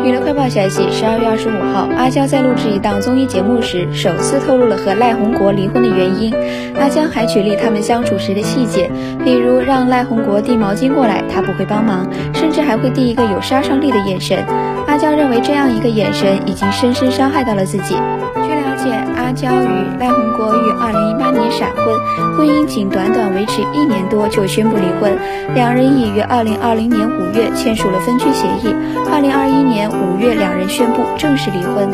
娱乐快报消息：十二月二十五号，阿娇在录制一档综艺节目时，首次透露了和赖宏国离婚的原因。阿娇还举例他们相处时的细节，比如让赖宏国递毛巾过来，他不会帮忙，甚至还会递一个有杀伤力的眼神。阿娇认为这样一个眼神已经深深伤害到了自己。据了解，阿娇与赖宏国仅短短维持一年多就宣布离婚，两人已于二零二零年五月签署了分居协议，二零二一年五月两人宣布正式离婚。